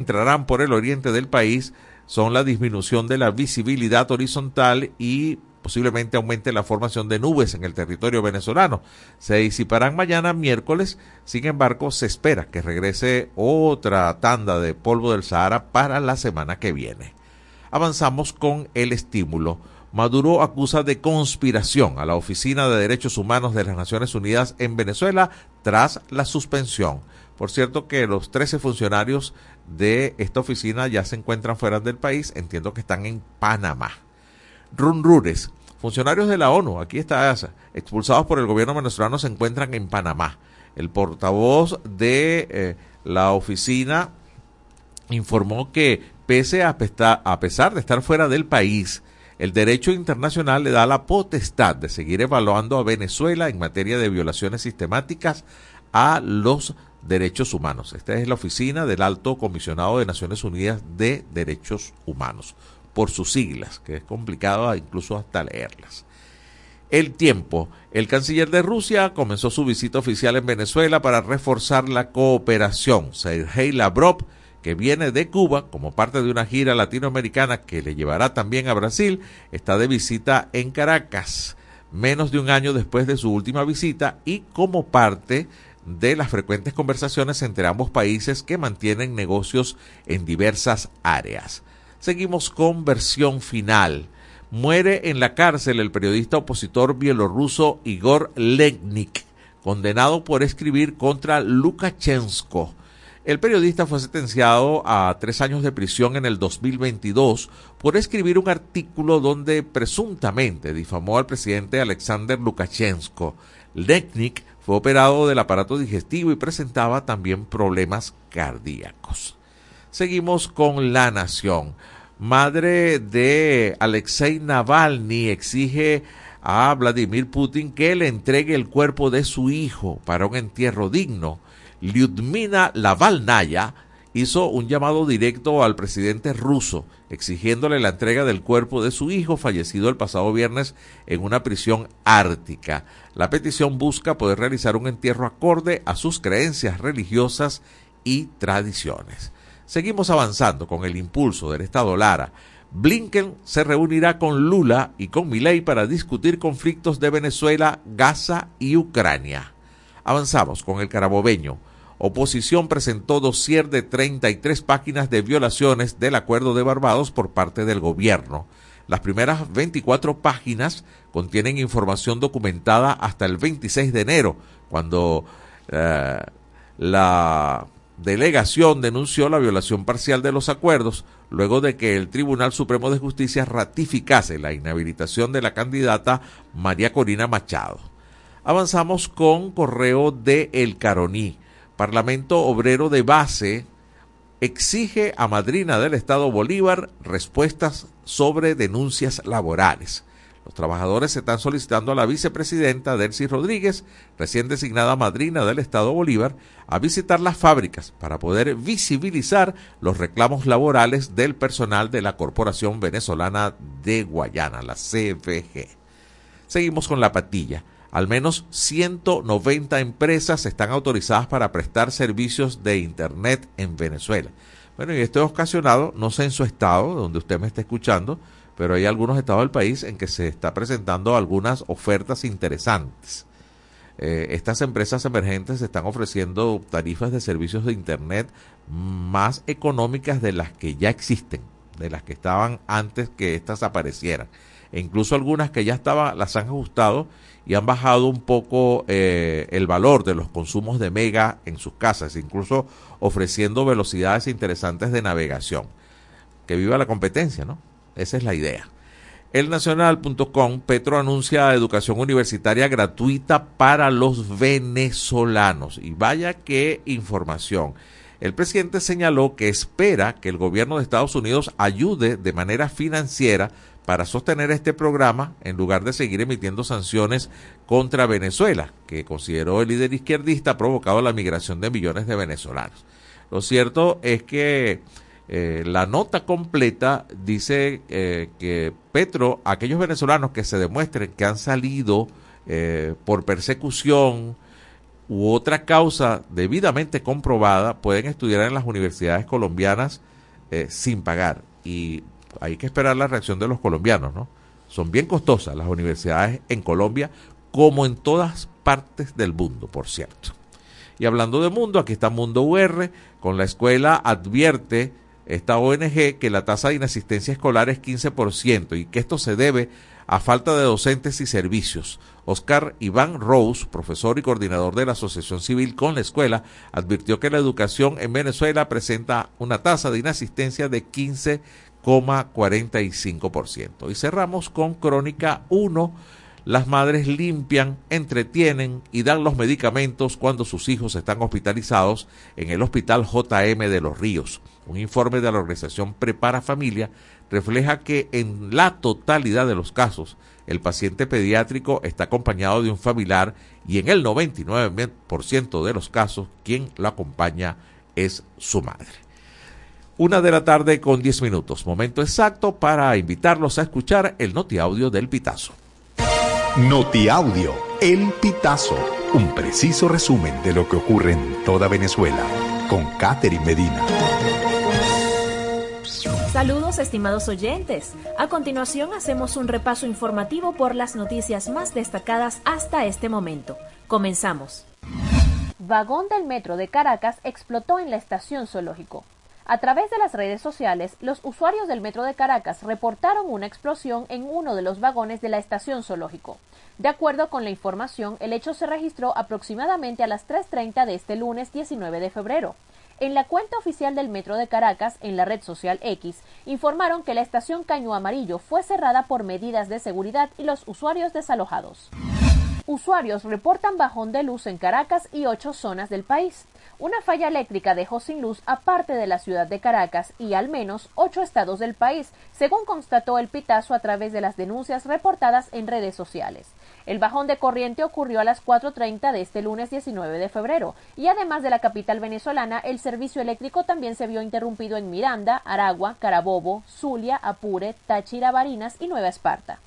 entrarán por el oriente del país son la disminución de la visibilidad horizontal y posiblemente aumente la formación de nubes en el territorio venezolano. Se disiparán mañana miércoles, sin embargo se espera que regrese otra tanda de polvo del Sahara para la semana que viene. Avanzamos con el estímulo. Maduro acusa de conspiración a la Oficina de Derechos Humanos de las Naciones Unidas en Venezuela tras la suspensión. Por cierto que los 13 funcionarios de esta oficina ya se encuentran fuera del país, entiendo que están en Panamá. Runrures, funcionarios de la ONU, aquí está, expulsados por el gobierno venezolano, se encuentran en Panamá. El portavoz de eh, la oficina informó que pese a, a pesar de estar fuera del país, el derecho internacional le da la potestad de seguir evaluando a Venezuela en materia de violaciones sistemáticas a los humanos. Esta es la oficina del Alto Comisionado de Naciones Unidas de Derechos Humanos, por sus siglas, que es complicado incluso hasta leerlas. El tiempo. El canciller de Rusia comenzó su visita oficial en Venezuela para reforzar la cooperación. Sergei Lavrov, que viene de Cuba como parte de una gira latinoamericana que le llevará también a Brasil, está de visita en Caracas, menos de un año después de su última visita y como parte de las frecuentes conversaciones entre ambos países que mantienen negocios en diversas áreas. Seguimos con versión final. Muere en la cárcel el periodista opositor bielorruso Igor Legnik, condenado por escribir contra Lukashenko. El periodista fue sentenciado a tres años de prisión en el 2022 por escribir un artículo donde presuntamente difamó al presidente Alexander Lukashenko. Legnik fue operado del aparato digestivo y presentaba también problemas cardíacos. Seguimos con La Nación. Madre de Alexei Navalny exige a Vladimir Putin que le entregue el cuerpo de su hijo para un entierro digno. Lyudmila Lavalnaya hizo un llamado directo al presidente ruso exigiéndole la entrega del cuerpo de su hijo fallecido el pasado viernes en una prisión ártica. La petición busca poder realizar un entierro acorde a sus creencias religiosas y tradiciones. Seguimos avanzando con el impulso del Estado Lara. Blinken se reunirá con Lula y con Milei para discutir conflictos de Venezuela, Gaza y Ucrania. Avanzamos con el carabobeño. Oposición presentó dossier de 33 páginas de violaciones del Acuerdo de Barbados por parte del gobierno. Las primeras 24 páginas contienen información documentada hasta el 26 de enero, cuando eh, la delegación denunció la violación parcial de los acuerdos, luego de que el Tribunal Supremo de Justicia ratificase la inhabilitación de la candidata María Corina Machado. Avanzamos con correo de El Caroní. Parlamento Obrero de Base exige a Madrina del Estado Bolívar respuestas sobre denuncias laborales. Los trabajadores están solicitando a la vicepresidenta Delcy Rodríguez, recién designada madrina del Estado Bolívar, a visitar las fábricas para poder visibilizar los reclamos laborales del personal de la Corporación Venezolana de Guayana, la CFG. Seguimos con la patilla. Al menos 190 empresas están autorizadas para prestar servicios de Internet en Venezuela. Bueno, y esto es ocasionado, no sé en su estado, donde usted me está escuchando, pero hay algunos estados del país en que se está presentando algunas ofertas interesantes. Eh, estas empresas emergentes están ofreciendo tarifas de servicios de Internet más económicas de las que ya existen, de las que estaban antes que éstas aparecieran. E incluso algunas que ya estaban, las han ajustado y han bajado un poco eh, el valor de los consumos de mega en sus casas, incluso ofreciendo velocidades interesantes de navegación. Que viva la competencia, ¿no? Esa es la idea. Elnacional.com, Petro anuncia educación universitaria gratuita para los venezolanos. Y vaya qué información. El presidente señaló que espera que el gobierno de Estados Unidos ayude de manera financiera para sostener este programa en lugar de seguir emitiendo sanciones contra Venezuela, que consideró el líder izquierdista ha provocado la migración de millones de venezolanos. Lo cierto es que eh, la nota completa dice eh, que Petro, aquellos venezolanos que se demuestren que han salido eh, por persecución u otra causa debidamente comprobada pueden estudiar en las universidades colombianas sin pagar. Y hay que esperar la reacción de los colombianos, ¿no? Son bien costosas las universidades en Colombia, como en todas partes del mundo, por cierto. Y hablando de mundo, aquí está Mundo UR, con la escuela advierte esta ONG que la tasa de inasistencia escolar es 15% y que esto se debe a falta de docentes y servicios. Oscar Iván Rose, profesor y coordinador de la Asociación Civil con la escuela, advirtió que la educación en Venezuela presenta una tasa de inasistencia de 15,45%. Y cerramos con Crónica 1 las madres limpian, entretienen y dan los medicamentos cuando sus hijos están hospitalizados en el Hospital JM de Los Ríos. Un informe de la organización Prepara Familia refleja que en la totalidad de los casos el paciente pediátrico está acompañado de un familiar y en el 99% de los casos quien lo acompaña es su madre. Una de la tarde con 10 minutos, momento exacto para invitarlos a escuchar el notiaudio del Pitazo. Notiaudio, El Pitazo, un preciso resumen de lo que ocurre en toda Venezuela, con Catherine Medina. Saludos estimados oyentes. A continuación hacemos un repaso informativo por las noticias más destacadas hasta este momento. Comenzamos. Vagón del metro de Caracas explotó en la estación zoológico. A través de las redes sociales, los usuarios del metro de Caracas reportaron una explosión en uno de los vagones de la estación zoológico. De acuerdo con la información, el hecho se registró aproximadamente a las 3.30 de este lunes 19 de febrero. En la cuenta oficial del Metro de Caracas, en la red social X, informaron que la estación Caño Amarillo fue cerrada por medidas de seguridad y los usuarios desalojados. Usuarios reportan bajón de luz en Caracas y ocho zonas del país. Una falla eléctrica dejó sin luz a parte de la ciudad de Caracas y al menos ocho estados del país, según constató el Pitazo a través de las denuncias reportadas en redes sociales. El bajón de corriente ocurrió a las 4.30 de este lunes 19 de febrero y además de la capital venezolana, el servicio eléctrico también se vio interrumpido en Miranda, Aragua, Carabobo, Zulia, Apure, Táchira, Barinas y Nueva Esparta.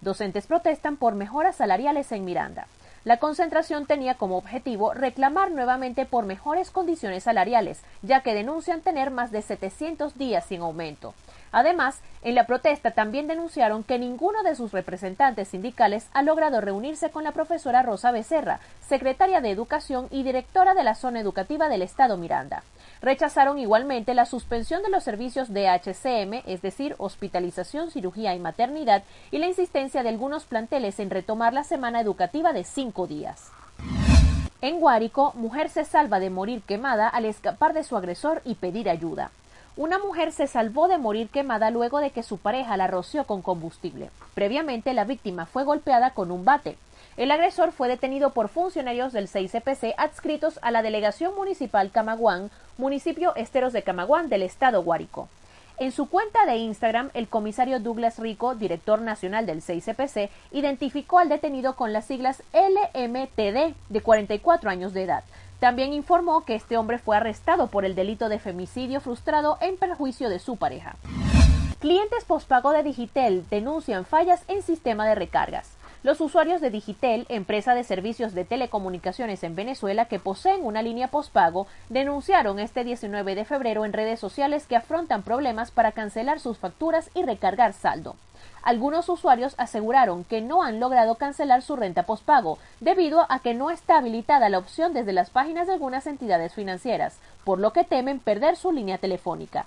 Docentes protestan por mejoras salariales en Miranda. La concentración tenía como objetivo reclamar nuevamente por mejores condiciones salariales, ya que denuncian tener más de 700 días sin aumento. Además, en la protesta también denunciaron que ninguno de sus representantes sindicales ha logrado reunirse con la profesora Rosa Becerra, secretaria de Educación y directora de la zona educativa del Estado Miranda. Rechazaron igualmente la suspensión de los servicios de HCM, es decir, hospitalización, cirugía y maternidad, y la insistencia de algunos planteles en retomar la semana educativa de cinco días. En Guárico, mujer se salva de morir quemada al escapar de su agresor y pedir ayuda. Una mujer se salvó de morir quemada luego de que su pareja la roció con combustible. Previamente, la víctima fue golpeada con un bate. El agresor fue detenido por funcionarios del 6CPC adscritos a la Delegación Municipal Camaguán, municipio Esteros de Camaguán del Estado Guárico. En su cuenta de Instagram, el comisario Douglas Rico, director nacional del 6CPC, identificó al detenido con las siglas LMTD, de 44 años de edad. También informó que este hombre fue arrestado por el delito de femicidio frustrado en perjuicio de su pareja. Clientes pospago de Digitel denuncian fallas en sistema de recargas. Los usuarios de Digitel, empresa de servicios de telecomunicaciones en Venezuela que poseen una línea postpago, denunciaron este 19 de febrero en redes sociales que afrontan problemas para cancelar sus facturas y recargar saldo. Algunos usuarios aseguraron que no han logrado cancelar su renta postpago debido a que no está habilitada la opción desde las páginas de algunas entidades financieras, por lo que temen perder su línea telefónica.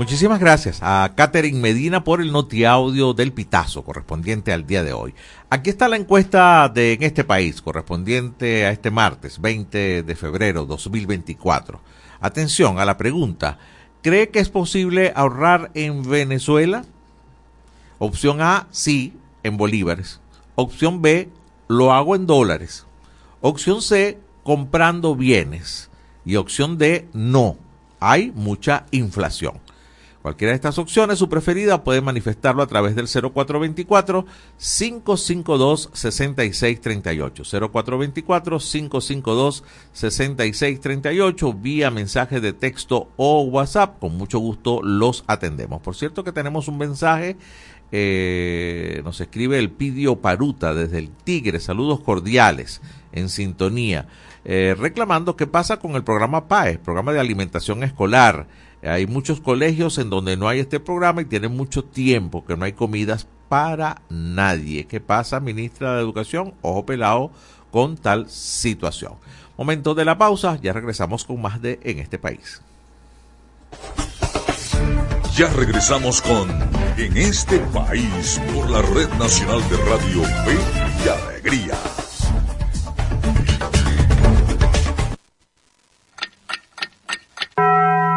Muchísimas gracias a Catherine Medina por el notiaudio del Pitazo correspondiente al día de hoy. Aquí está la encuesta de en este país correspondiente a este martes 20 de febrero 2024. Atención a la pregunta, ¿cree que es posible ahorrar en Venezuela? Opción A, sí, en bolívares. Opción B, lo hago en dólares. Opción C, comprando bienes. Y opción D, no hay mucha inflación. Cualquiera de estas opciones, su preferida, puede manifestarlo a través del 0424-552-6638. 0424-552-6638 vía mensaje de texto o WhatsApp. Con mucho gusto los atendemos. Por cierto que tenemos un mensaje, eh, nos escribe el Pidio Paruta desde el Tigre. Saludos cordiales en sintonía. Eh, reclamando qué pasa con el programa PAE, programa de alimentación escolar. Hay muchos colegios en donde no hay este programa y tienen mucho tiempo que no hay comidas para nadie. ¿Qué pasa, ministra de Educación? Ojo pelado con tal situación. Momento de la pausa, ya regresamos con más de En este país. Ya regresamos con En este país por la Red Nacional de Radio Fe y Alegría.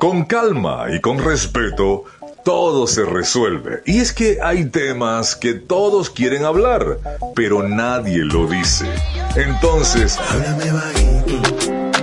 Con calma y con respeto, todo se resuelve. Y es que hay temas que todos quieren hablar, pero nadie lo dice. Entonces, háblame bajito.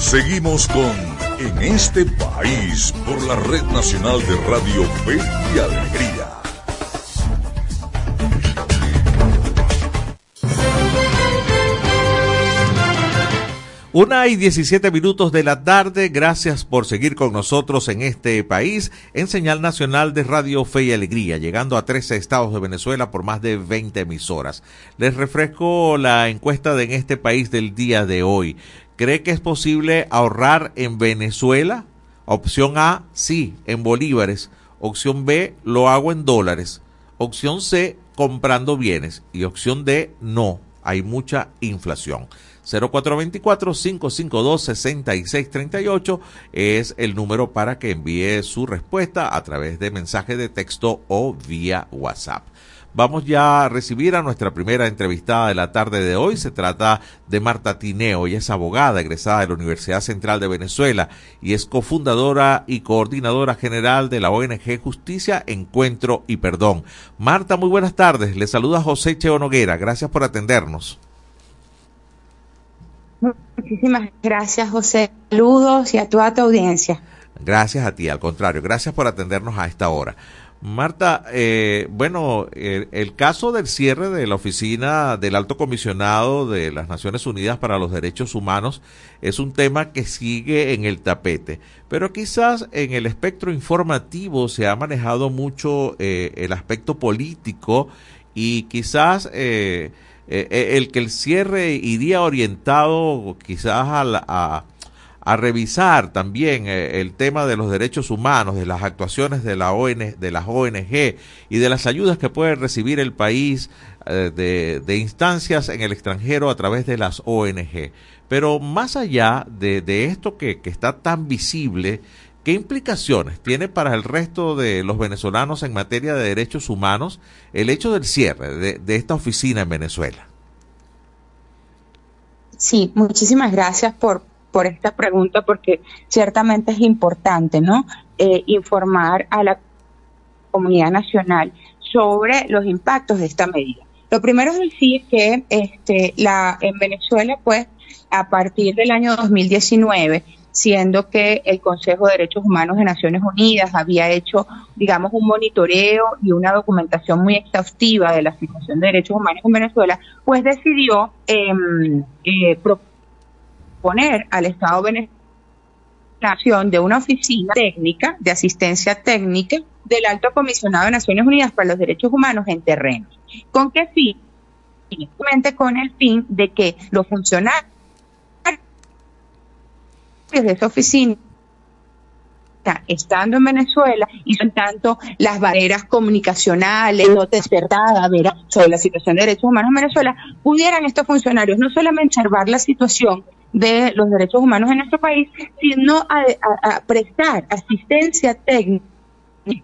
Seguimos con En este país por la Red Nacional de Radio Fe y Alegría. Una y 17 minutos de la tarde, gracias por seguir con nosotros en este país, en señal nacional de Radio Fe y Alegría, llegando a 13 estados de Venezuela por más de 20 emisoras. Les refresco la encuesta de en este país del día de hoy. ¿Cree que es posible ahorrar en Venezuela? Opción A, sí, en bolívares. Opción B, lo hago en dólares. Opción C, comprando bienes. Y opción D, no, hay mucha inflación. 0424-552-6638 es el número para que envíe su respuesta a través de mensaje de texto o vía WhatsApp. Vamos ya a recibir a nuestra primera entrevistada de la tarde de hoy. Se trata de Marta Tineo. Ella es abogada egresada de la Universidad Central de Venezuela y es cofundadora y coordinadora general de la ONG Justicia, Encuentro y Perdón. Marta, muy buenas tardes. Le saluda José Cheo Noguera. Gracias por atendernos. Muchísimas gracias, José. Saludos y a toda tu audiencia. Gracias a ti, al contrario, gracias por atendernos a esta hora. Marta, eh, bueno, el, caso del cierre de la oficina del alto comisionado de las Naciones Unidas para los Derechos Humanos es un tema que sigue en el tapete, pero quizás en el espectro informativo se ha manejado mucho eh, el aspecto político y quizás eh, eh, el que el cierre iría orientado quizás a, a a revisar también eh, el tema de los derechos humanos, de las actuaciones de, la de las ONG y de las ayudas que puede recibir el país eh, de, instancias en el extranjero a través de las ONG. Pero más allá de, de esto que, que está tan visible, ¿Qué implicaciones tiene para el resto de los venezolanos en materia de derechos humanos el hecho del cierre de, de, esta oficina en Venezuela? Sí, muchísimas gracias por, por esta pregunta porque ciertamente es importante, ¿no? Eh, informar a la comunidad nacional sobre los impactos de esta medida. Lo primero es decir que este, la, en Venezuela, pues, a partir del año 2019, siendo que el Consejo de Derechos Humanos de Naciones Unidas había hecho, digamos, un monitoreo y una documentación muy exhaustiva de la situación de derechos humanos en Venezuela, pues decidió em, eh, proponer al Estado venezolano de una oficina técnica de asistencia técnica del Alto Comisionado de Naciones Unidas para los Derechos Humanos en terrenos. ¿Con qué fin? Con el fin de que los funcionarios de esa oficina estando en Venezuela y son tanto las barreras comunicacionales no despertadas sobre la situación de derechos humanos en Venezuela, pudieran estos funcionarios no solamente observar la situación de los derechos humanos en nuestro país, sino a, prestar asistencia técnica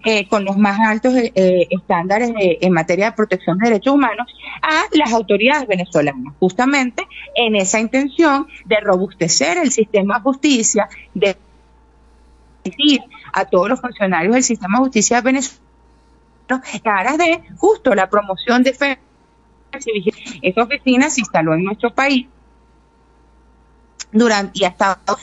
eh, con los más altos eh, estándares en materia de protección de derechos humanos a las autoridades venezolanas, justamente en esa intención de robustecer el sistema de justicia, de decir a todos los funcionarios del sistema de justicia venezolano en de justo la promoción de. Esa oficina se instaló en nuestro país durante y ha estado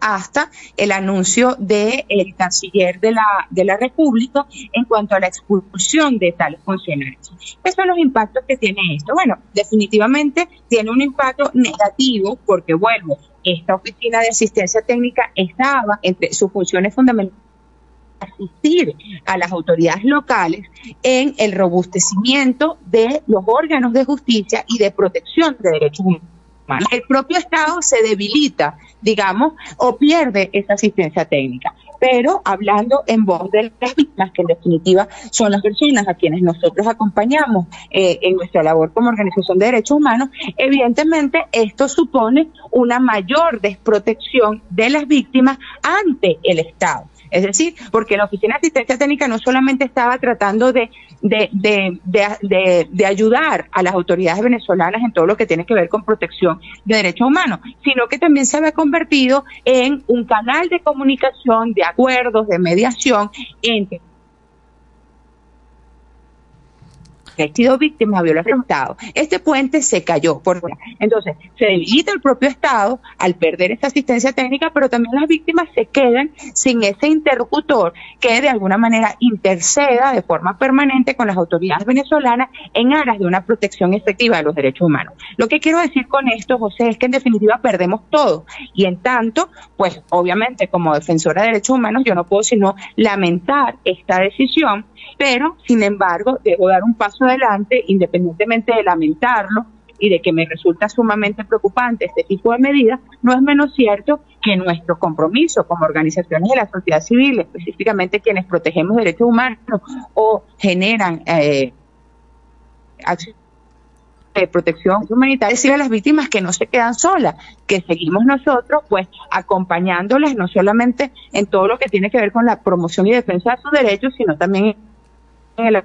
hasta el anuncio del canciller de la, de la República en cuanto a la expulsión de tales funcionarios. ¿Qué son los impactos que tiene esto? Bueno, definitivamente tiene un impacto negativo porque, vuelvo, esta oficina de asistencia técnica estaba entre sus funciones fundamentales asistir a las autoridades locales en el robustecimiento de los órganos de justicia y de protección de derechos humanos el propio Estado se debilita, digamos, o pierde esa asistencia técnica. Pero hablando en voz de las víctimas, que en definitiva son las personas a quienes nosotros acompañamos eh, en nuestra labor como organización de derechos humanos, evidentemente esto supone una mayor desprotección de las víctimas ante el Estado. Es decir, porque la Oficina de Asistencia Técnica no solamente estaba tratando de, de, ayudar a las autoridades venezolanas en todo lo que tiene que ver con protección de derechos humanos, sino que también se había convertido en un canal de comunicación, de acuerdos, de mediación entre ha sido víctima de violación Estado. Este puente se cayó. Por... Entonces, se debilita el propio Estado al perder esa asistencia técnica, pero también las víctimas se quedan sin ese interlocutor que de alguna manera interceda de forma permanente con las autoridades venezolanas en aras de una protección efectiva de los derechos humanos. Lo que quiero decir con esto, José, es que en definitiva perdemos todo. Y en tanto, pues obviamente como defensora de derechos humanos, yo no puedo sino lamentar esta decisión pero sin embargo debo dar un paso adelante independientemente de lamentarlo y de que me resulta sumamente preocupante este tipo de medidas, no es menos cierto que nuestro compromiso como organizaciones de la sociedad civil, específicamente quienes protegemos derechos humanos o generan eh, de protección humanitaria, decir a las víctimas que no se quedan solas, que seguimos nosotros pues acompañándolas no solamente en todo lo que tiene que ver con la promoción y defensa de sus derechos, sino también la,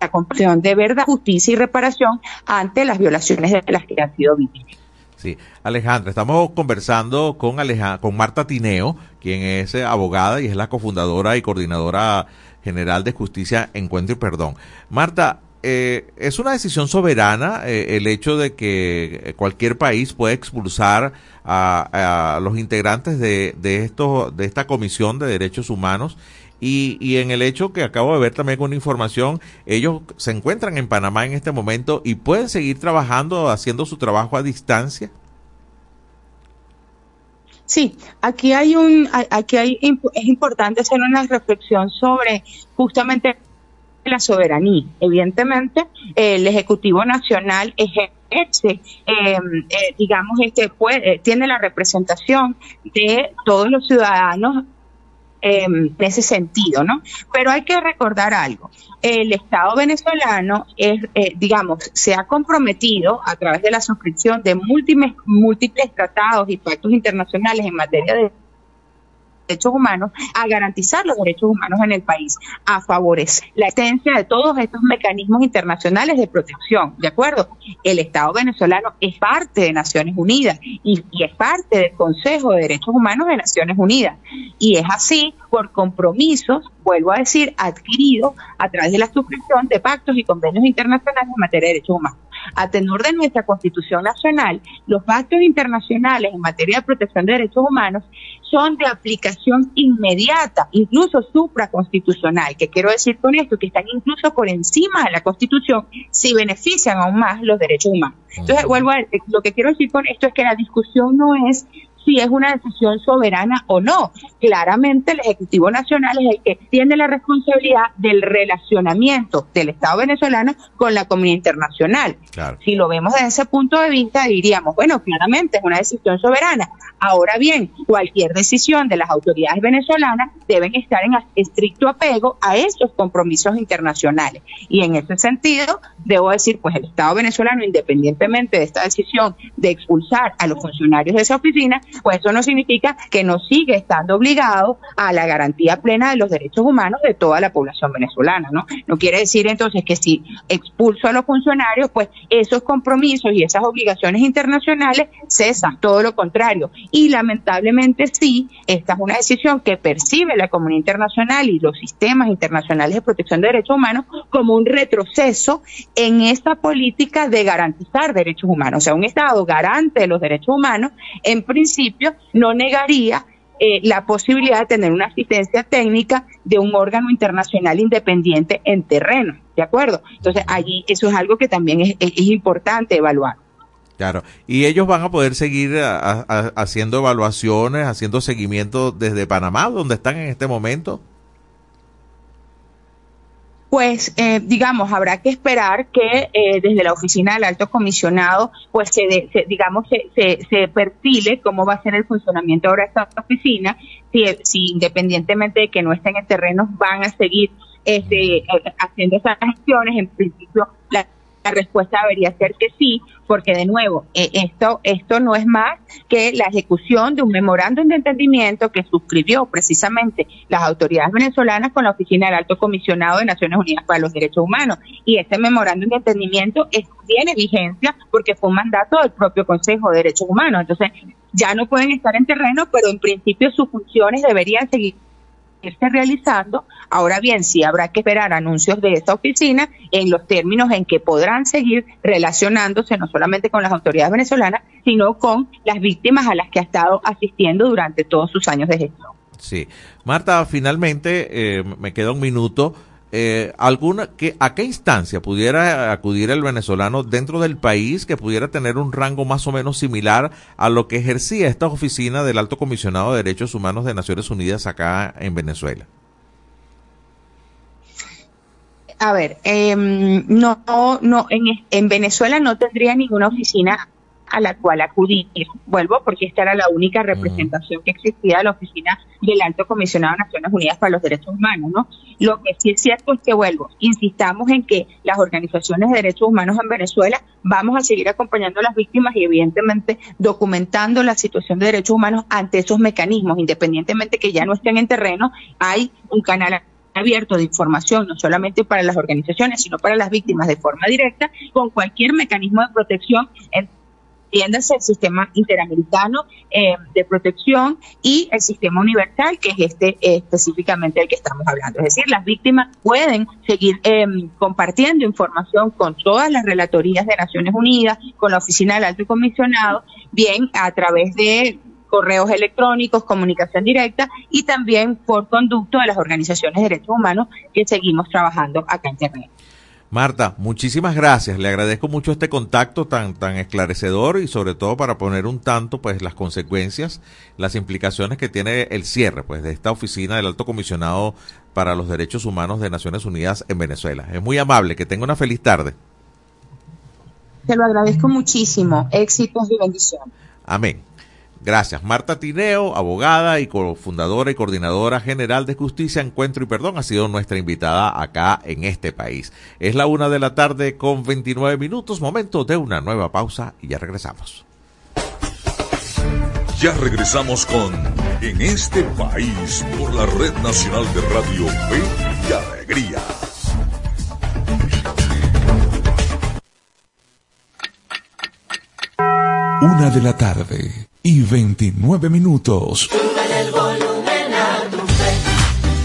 la de verdad, justicia y reparación ante las violaciones de las que han sido víctimas. Sí, Alejandra, estamos conversando con con Marta Tineo, quien es eh, abogada y es la cofundadora y coordinadora general de Justicia, Encuentro y Perdón. Marta, eh, es una decisión soberana eh, el hecho de que cualquier país pueda expulsar a, los integrantes de, de, esto, de esta Comisión de Derechos Humanos y, y en el hecho que acabo de ver también con información, ellos se encuentran en Panamá en este momento y pueden seguir trabajando, haciendo su trabajo a distancia. Sí, aquí hay un, aquí hay, es importante hacer una reflexión sobre justamente la soberanía. Evidentemente, el Ejecutivo Nacional ejerce, em, eh, digamos, este, puede, tiene la representación de todos los ciudadanos en ese sentido, ¿no? Pero hay que recordar algo. El Estado venezolano es, eh, digamos, se ha comprometido a través de la suscripción de múltiples, múltiples tratados y pactos internacionales en materia de derechos humanos, a garantizar los derechos humanos en el país, a favorecer la existencia de todos estos mecanismos internacionales de protección, ¿de acuerdo? El Estado venezolano es parte de Naciones Unidas y, y es parte del Consejo de Derechos Humanos de Naciones Unidas. Y es así por compromisos, vuelvo a decir, adquiridos a través de la suscripción de pactos y convenios internacionales en materia de derechos humanos. A tenor de nuestra Constitución Nacional, los pactos internacionales en materia de protección de derechos humanos son de aplicación inmediata, incluso supraconstitucional. ¿Qué quiero decir con esto? Que están incluso por encima de la Constitución si benefician aún más los derechos humanos. Entonces, vuelvo a lo que quiero decir con esto es que la discusión no es si es una decisión soberana o no. Claramente el Ejecutivo Nacional es el que tiene la responsabilidad del relacionamiento del Estado venezolano con la comunidad internacional. Si lo vemos desde ese punto de vista, diríamos, bueno, claramente es una decisión soberana. Ahora bien, cualquier decisión de las autoridades venezolanas deben estar en estricto apego a esos compromisos internacionales. Y en ese sentido, debo decir, pues el Estado venezolano, independientemente de esta decisión de expulsar a los funcionarios de esa oficina, pues eso no significa que no sigue estando obligado a la garantía plena de los derechos humanos de toda la población venezolana, ¿no? No quiere decir entonces que si expulso a los funcionarios, pues esos compromisos y esas obligaciones internacionales cesan, todo lo contrario. Y lamentablemente sí, esta es una decisión que percibe la comunidad internacional y los sistemas internacionales de protección de derechos humanos como un retroceso en esta política de garantizar derechos humanos. O sea, un Estado garante de los derechos humanos, en principio, no negaría eh, la posibilidad de tener una asistencia técnica de un órgano internacional independiente en terreno, ¿de acuerdo? Entonces, allí eso es algo que también es, importante evaluar. Claro, y ellos van a poder seguir haciendo evaluaciones, haciendo seguimiento desde Panamá, donde están en este momento pues eh, digamos habrá que esperar que eh, desde la oficina del alto comisionado pues se, digamos se, se, perfile cómo va a ser el funcionamiento ahora de esta oficina si, si independientemente de que no estén en terreno van a seguir este, eh, haciendo esas gestiones. En principio la la respuesta debería ser que sí, porque de nuevo, eh, esto, esto no es más que la ejecución de un memorándum de entendimiento que suscribió precisamente las autoridades venezolanas con la Oficina del Alto Comisionado de Naciones Unidas para los Derechos Humanos. Y este memorándum de entendimiento tiene vigencia porque fue un mandato del propio Consejo de Derechos Humanos. Entonces, ya no pueden estar en terreno, pero en principio sus funciones deberían seguir esté realizando. Ahora bien, sí habrá que esperar anuncios de esta oficina en los términos en que podrán seguir relacionándose no solamente con las autoridades venezolanas, sino con las víctimas a las que ha estado asistiendo durante todos sus años de gestión. Sí. Marta, finalmente, eh, me queda un minuto eh, alguna que a qué instancia pudiera acudir el venezolano dentro del país que pudiera tener un rango más o menos similar a lo que ejercía esta oficina del Alto Comisionado de Derechos Humanos de Naciones Unidas acá en Venezuela. A ver, em, no, no, en Venezuela no tendría ninguna oficina a la cual acudir. Vuelvo porque esta era la única representación que existía de la oficina del Alto Comisionado de Naciones Unidas para los Derechos Humanos, ¿no? Lo que sí es cierto es que vuelvo, insistamos en que las organizaciones de derechos humanos en Venezuela vamos a seguir acompañando a las víctimas y evidentemente documentando la situación de derechos humanos ante esos mecanismos, independientemente que ya no estén en terreno, hay un canal abierto de información, no solamente para las organizaciones, sino para las víctimas de forma directa, con cualquier mecanismo de protección en entiéndase el sistema interamericano eh, de protección y el sistema universal, que es este específicamente del que estamos hablando. Es decir, las víctimas pueden seguir em, compartiendo información con todas las relatorías de Naciones Unidas, con la Oficina del Alto Comisionado, bien a través de correos electrónicos, comunicación directa y también por conducto de las organizaciones de derechos humanos que seguimos trabajando acá en Internet. Marta, muchísimas gracias. Le agradezco mucho este contacto tan, tan esclarecedor y sobre todo para poner un tanto pues las consecuencias, las implicaciones que tiene el cierre pues de esta oficina del Alto Comisionado para los Derechos Humanos de Naciones Unidas en Venezuela. Es muy amable, que tenga una feliz tarde. Te lo agradezco muchísimo. Éxitos y bendiciones. Amén. Gracias. Marta Tineo, abogada y cofundadora y coordinadora general de Justicia, Encuentro y Perdón, ha sido nuestra invitada acá en este país. Es la una de la tarde con 29 minutos, momento de una nueva pausa y ya regresamos. Ya regresamos con En este país por la Red Nacional de Radio Fe y Alegría. Una de la tarde y 29 minutos. el volumen a tu fe,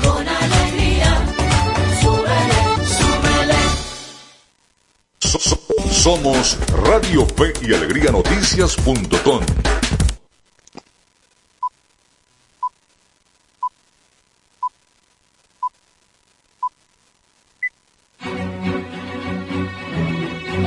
con alegría. Súbele, súbele. Somos Radio Fe y Alegría Noticias.com.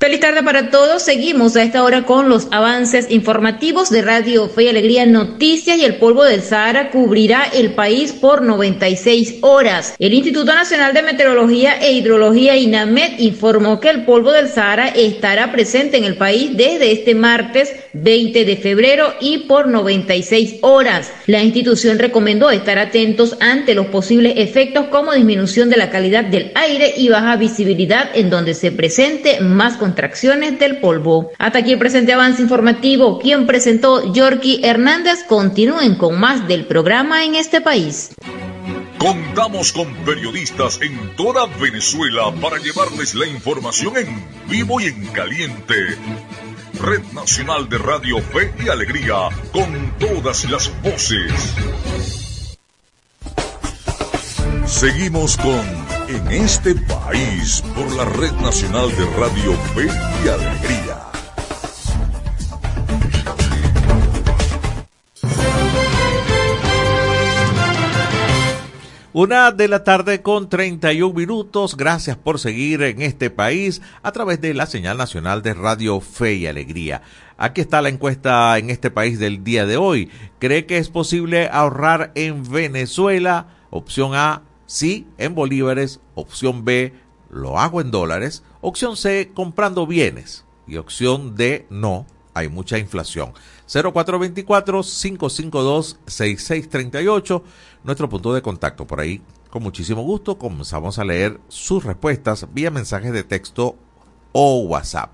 Feliz tarde para todos. Seguimos a esta hora con los avances informativos de Radio Fe y Alegría Noticias y el polvo del Sahara cubrirá el país por 96 horas. El Instituto Nacional de Meteorología e Hidrología INAMED informó que el polvo del Sahara estará presente en el país desde este martes 20 de febrero y por 96 horas. La institución recomendó estar atentos ante los posibles efectos como disminución de la calidad del aire y baja visibilidad en donde se presente más contracciones del polvo. Hasta aquí el presente avance informativo. Quien presentó Yorky Hernández. Continúen con más del programa en este país. Contamos con periodistas en toda Venezuela para llevarles la información en vivo y en caliente. Red Nacional de Radio Fe y Alegría, con todas las voces. Seguimos con En este país por la Red Nacional de Radio Fe y Alegría. Una de la tarde con 31 minutos. Gracias por seguir en este país a través de la señal nacional de Radio Fe y Alegría. Aquí está la encuesta en este país del día de hoy. ¿Cree que es posible ahorrar en Venezuela? Opción A, sí, en bolívares. Opción B, lo hago en dólares. Opción C, comprando bienes. Y opción D, no, hay mucha inflación. 0424-552-6638, nuestro punto de contacto por ahí. Con muchísimo gusto comenzamos a leer sus respuestas vía mensajes de texto o WhatsApp.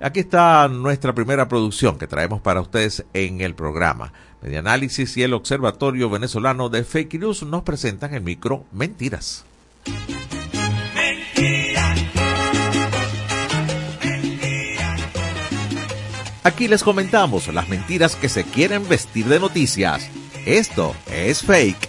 Aquí está nuestra primera producción que traemos para ustedes en el programa. Medianálisis y el Observatorio Venezolano de Fake News nos presentan el micro Mentiras. Aquí les comentamos las mentiras que se quieren vestir de noticias. Esto es fake.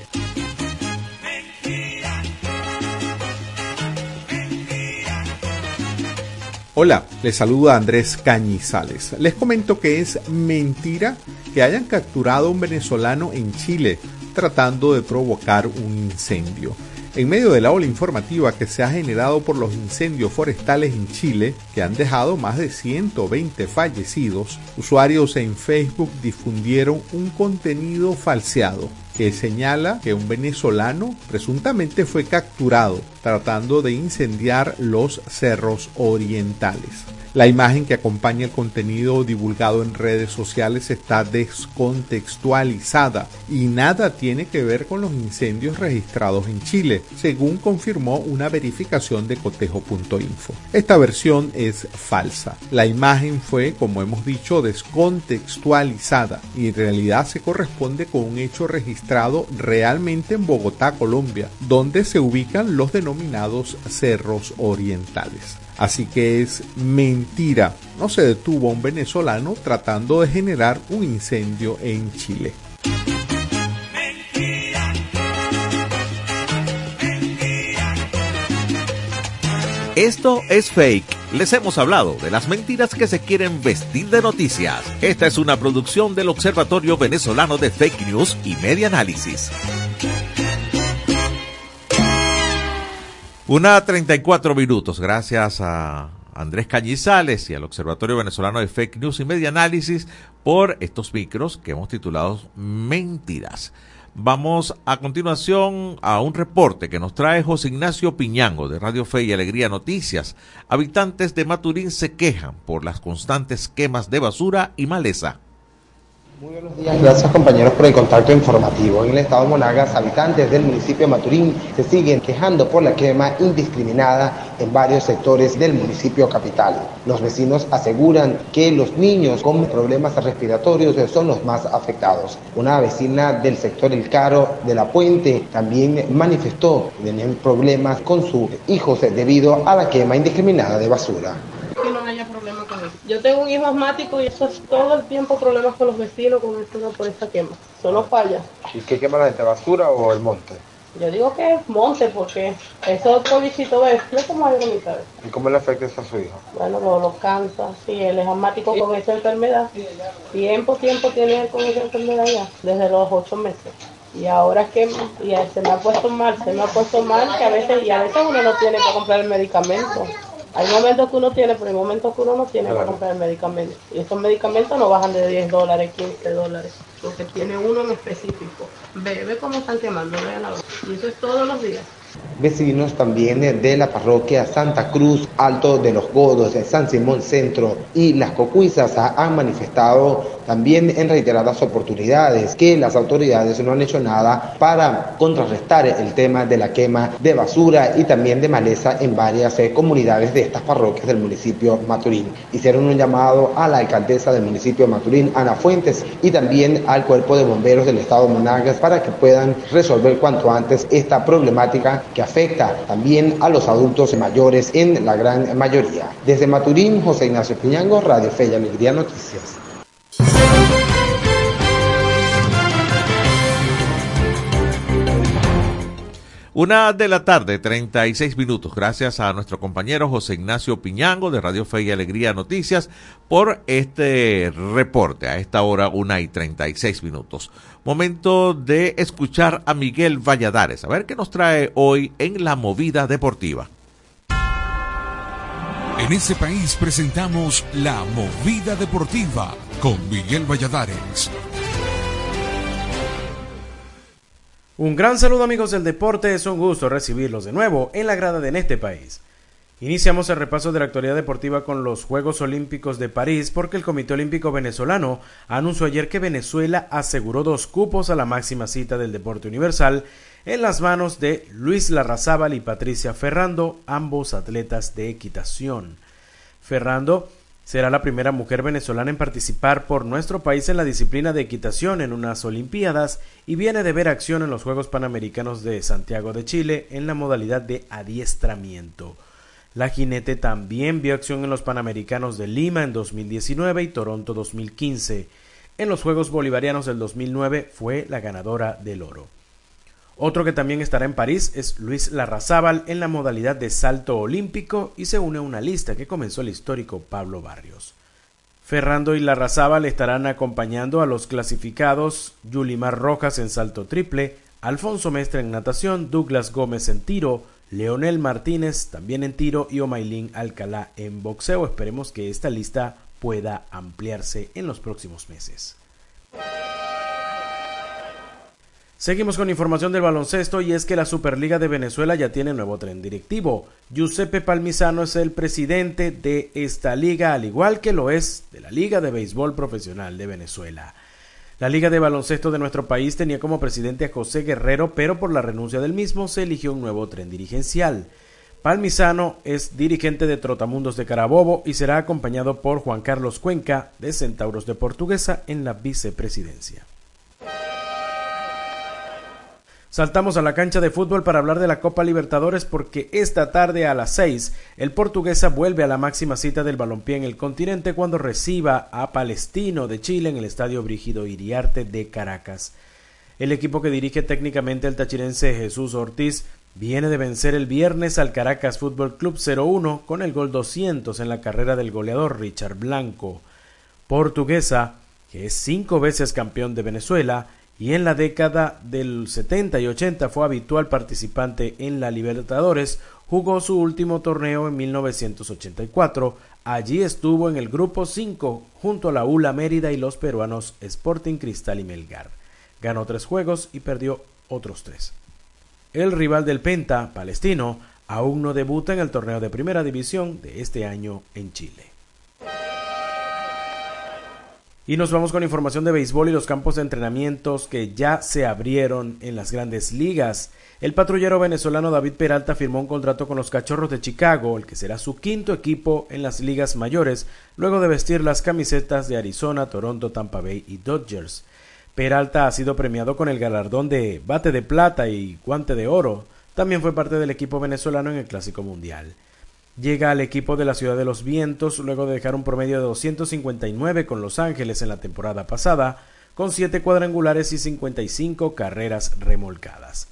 Hola, les saluda Andrés Cañizales. Les comento que es mentira que hayan capturado a un venezolano en Chile tratando de provocar un incendio. En medio de la ola informativa que se ha generado por los incendios forestales en Chile, que han dejado más de 120 fallecidos, usuarios en Facebook difundieron un contenido falseado que señala que un venezolano presuntamente fue capturado tratando de incendiar los cerros orientales. La imagen que acompaña el contenido divulgado en redes sociales está descontextualizada y nada tiene que ver con los incendios registrados en Chile, según confirmó una verificación de cotejo.info. Esta versión es falsa. La imagen fue, como hemos dicho, descontextualizada y en realidad se corresponde con un hecho registrado realmente en Bogotá, Colombia, donde se ubican los denominados cerros orientales. Así que es mentira. No se detuvo a un venezolano tratando de generar un incendio en Chile. Esto es fake. Les hemos hablado de las mentiras que se quieren vestir de noticias. Esta es una producción del Observatorio Venezolano de Fake News y Media Análisis. Una 34 minutos, gracias a Andrés Cañizales y al Observatorio Venezolano de Fake News y Media Análisis por estos micros que hemos titulado Mentiras. Vamos a continuación a un reporte que nos trae José Ignacio Piñango de Radio Fe y Alegría Noticias. Habitantes de Maturín se quejan por las constantes quemas de basura y maleza. Muy buenos días, gracias compañeros por el contacto informativo. En el estado de Monagas, habitantes del municipio de Maturín se siguen quejando por la quema indiscriminada en varios sectores del municipio capital. Los vecinos aseguran que los niños con problemas respiratorios son los más afectados. Una vecina del sector El Caro de la Puente también manifestó que tenían problemas con sus hijos debido a la quema indiscriminada de basura que no haya problema con eso. Yo tengo un hijo asmático y eso es todo el tiempo problemas con los vecinos con esto por esta quema. Solo falla. ¿Y qué quema la gente? ¿Basura o el monte? Yo digo que es monte porque eso otro bichito es, no como algo mitad. ¿Y cómo le afecta eso a su hijo? Bueno, lo, lo cansa, sí, él es asmático con esa enfermedad. Tiempo, tiempo tiene con esa enfermedad ya, desde los ocho meses. Y ahora es que y se me ha puesto mal, se me ha puesto mal que a veces, y a veces uno no tiene que comprar el medicamento. Hay momentos que uno tiene, pero hay momentos que uno no tiene para comprar el medicamento. Y esos medicamentos no bajan de 10 dólares, 15 dólares. Porque tiene uno en específico. Ve, ve cómo están quemando, vean la Y eso es todos los días. Vecinos también de la parroquia Santa Cruz, Alto de los Godos, San Simón Centro y Las Cocuizas han manifestado también en reiteradas oportunidades que las autoridades no han hecho nada para contrarrestar el tema de la quema de basura y también de maleza en varias eh, comunidades de estas parroquias del municipio Maturín. Hicieron un llamado a la alcaldesa del municipio Maturín, Ana Fuentes, y también al cuerpo de bomberos del estado de Monagas para que puedan resolver cuanto antes esta problemática que afecta también a los adultos mayores en la gran mayoría. Desde Maturín, José Ignacio Piñango, Radio Fe y Alegría Noticias. Una de la tarde, 36 minutos. Gracias a nuestro compañero José Ignacio Piñango de Radio Fe y Alegría Noticias por este reporte. A esta hora, una y 36 minutos. Momento de escuchar a Miguel Valladares. A ver qué nos trae hoy en la movida deportiva. En este país presentamos la movida deportiva con Miguel Valladares. Un gran saludo amigos del deporte, es un gusto recibirlos de nuevo en la grada de En este país. Iniciamos el repaso de la actualidad deportiva con los Juegos Olímpicos de París porque el Comité Olímpico Venezolano anunció ayer que Venezuela aseguró dos cupos a la máxima cita del deporte universal en las manos de Luis Larrazábal y Patricia Ferrando, ambos atletas de equitación. Ferrando será la primera mujer venezolana en participar por nuestro país en la disciplina de equitación en unas Olimpiadas y viene de ver acción en los Juegos Panamericanos de Santiago de Chile en la modalidad de adiestramiento. La jinete también vio acción en los Panamericanos de Lima en 2019 y Toronto 2015. En los Juegos Bolivarianos del 2009 fue la ganadora del oro. Otro que también estará en París es Luis Larrazábal en la modalidad de salto olímpico y se une a una lista que comenzó el histórico Pablo Barrios. Ferrando y Larrazábal estarán acompañando a los clasificados Yulimar Rojas en salto triple, Alfonso Mestre en natación, Douglas Gómez en tiro, Leonel Martínez también en tiro y Omailín Alcalá en boxeo. Esperemos que esta lista pueda ampliarse en los próximos meses. Seguimos con información del baloncesto y es que la Superliga de Venezuela ya tiene nuevo tren directivo. Giuseppe Palmisano es el presidente de esta liga, al igual que lo es de la Liga de Béisbol Profesional de Venezuela. La Liga de Baloncesto de nuestro país tenía como presidente a José Guerrero, pero por la renuncia del mismo se eligió un nuevo tren dirigencial. Palmisano es dirigente de Trotamundos de Carabobo y será acompañado por Juan Carlos Cuenca de Centauros de Portuguesa en la vicepresidencia. Saltamos a la cancha de fútbol para hablar de la Copa Libertadores porque esta tarde a las 6 el portuguesa vuelve a la máxima cita del balompié en el continente cuando reciba a Palestino de Chile en el Estadio Brígido Iriarte de Caracas. El equipo que dirige técnicamente el tachirense Jesús Ortiz viene de vencer el viernes al Caracas Fútbol Club 0-1 con el gol 200 en la carrera del goleador Richard Blanco. Portuguesa, que es cinco veces campeón de Venezuela, y en la década del 70 y 80 fue habitual participante en la Libertadores, jugó su último torneo en 1984, allí estuvo en el grupo 5 junto a la ULA Mérida y los peruanos Sporting Cristal y Melgar. ganó tres juegos y perdió otros tres. El rival del Penta, Palestino, aún no debuta en el torneo de primera división de este año en Chile. Y nos vamos con información de béisbol y los campos de entrenamientos que ya se abrieron en las grandes ligas. El patrullero venezolano David Peralta firmó un contrato con los Cachorros de Chicago, el que será su quinto equipo en las ligas mayores, luego de vestir las camisetas de Arizona, Toronto, Tampa Bay y Dodgers. Peralta ha sido premiado con el galardón de bate de plata y guante de oro. También fue parte del equipo venezolano en el Clásico Mundial. Llega al equipo de la Ciudad de los Vientos luego de dejar un promedio de 259 con Los Ángeles en la temporada pasada, con 7 cuadrangulares y 55 carreras remolcadas.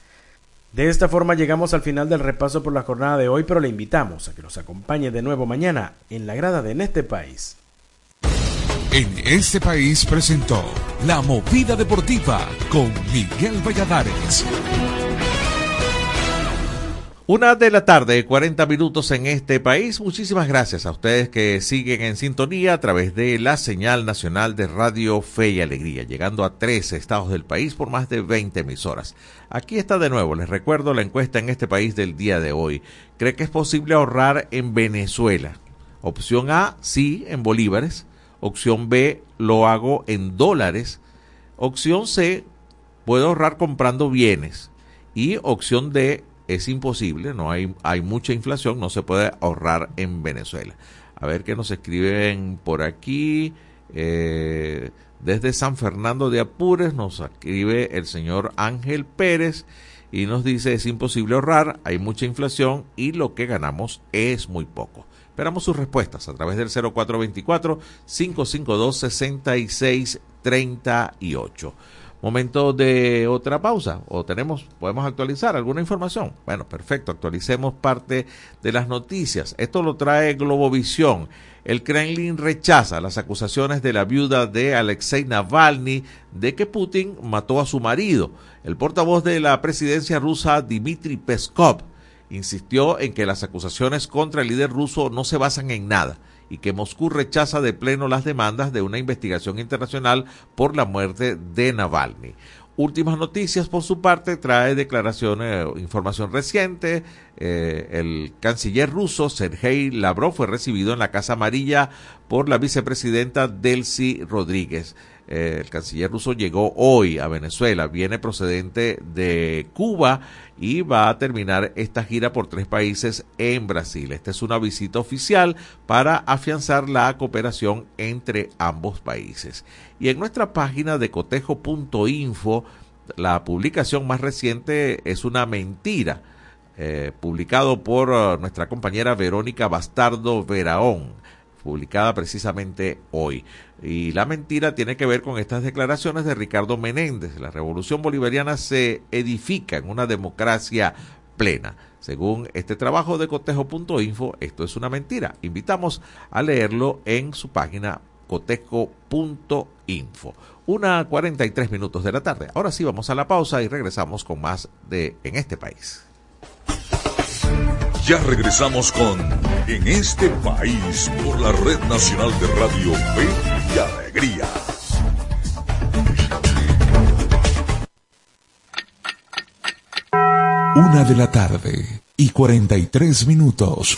De esta forma llegamos al final del repaso por la jornada de hoy, pero le invitamos a que nos acompañe de nuevo mañana en la grada de En este país. En este país presentó La Movida Deportiva con Miguel Valladares. Una de la tarde, 40 minutos en este país. Muchísimas gracias a ustedes que siguen en sintonía a través de la señal nacional de Radio Fe y Alegría, llegando a 13 estados del país por más de 20 emisoras. Aquí está de nuevo, les recuerdo la encuesta en este país del día de hoy. ¿Cree que es posible ahorrar en Venezuela? Opción A, sí, en bolívares. Opción B, lo hago en dólares. Opción C, puedo ahorrar comprando bienes. Y opción D, es imposible, no hay, hay mucha inflación, no se puede ahorrar en Venezuela. A ver qué nos escriben por aquí. Eh, desde San Fernando de Apures nos escribe el señor Ángel Pérez y nos dice es imposible ahorrar, hay mucha inflación y lo que ganamos es muy poco. Esperamos sus respuestas a través del 0424-552-6638. Momento de otra pausa o tenemos podemos actualizar alguna información. Bueno, perfecto, actualicemos parte de las noticias. Esto lo trae Globovisión. El Kremlin rechaza las acusaciones de la viuda de Alexei Navalny de que Putin mató a su marido. El portavoz de la presidencia rusa, Dmitry Peskov, insistió en que las acusaciones contra el líder ruso no se basan en nada y que Moscú rechaza de pleno las demandas de una investigación internacional por la muerte de Navalny. Últimas noticias por su parte trae declaraciones, información reciente. Eh, el canciller ruso Sergei Lavrov fue recibido en la Casa Amarilla por la vicepresidenta Delcy Rodríguez. Eh, el canciller ruso llegó hoy a Venezuela, viene procedente de Cuba y va a terminar esta gira por tres países en Brasil. Esta es una visita oficial para afianzar la cooperación entre ambos países. Y en nuestra página de cotejo.info, la publicación más reciente es una mentira. Eh, publicado por uh, nuestra compañera Verónica Bastardo Veraón, publicada precisamente hoy. Y la mentira tiene que ver con estas declaraciones de Ricardo Menéndez. La revolución bolivariana se edifica en una democracia plena. Según este trabajo de cotejo.info, esto es una mentira. Invitamos a leerlo en su página cotejo.info. Una 43 minutos de la tarde. Ahora sí vamos a la pausa y regresamos con más de En este país. Ya regresamos con En este país por la Red Nacional de Radio Fe y Alegría. Una de la tarde y 43 minutos.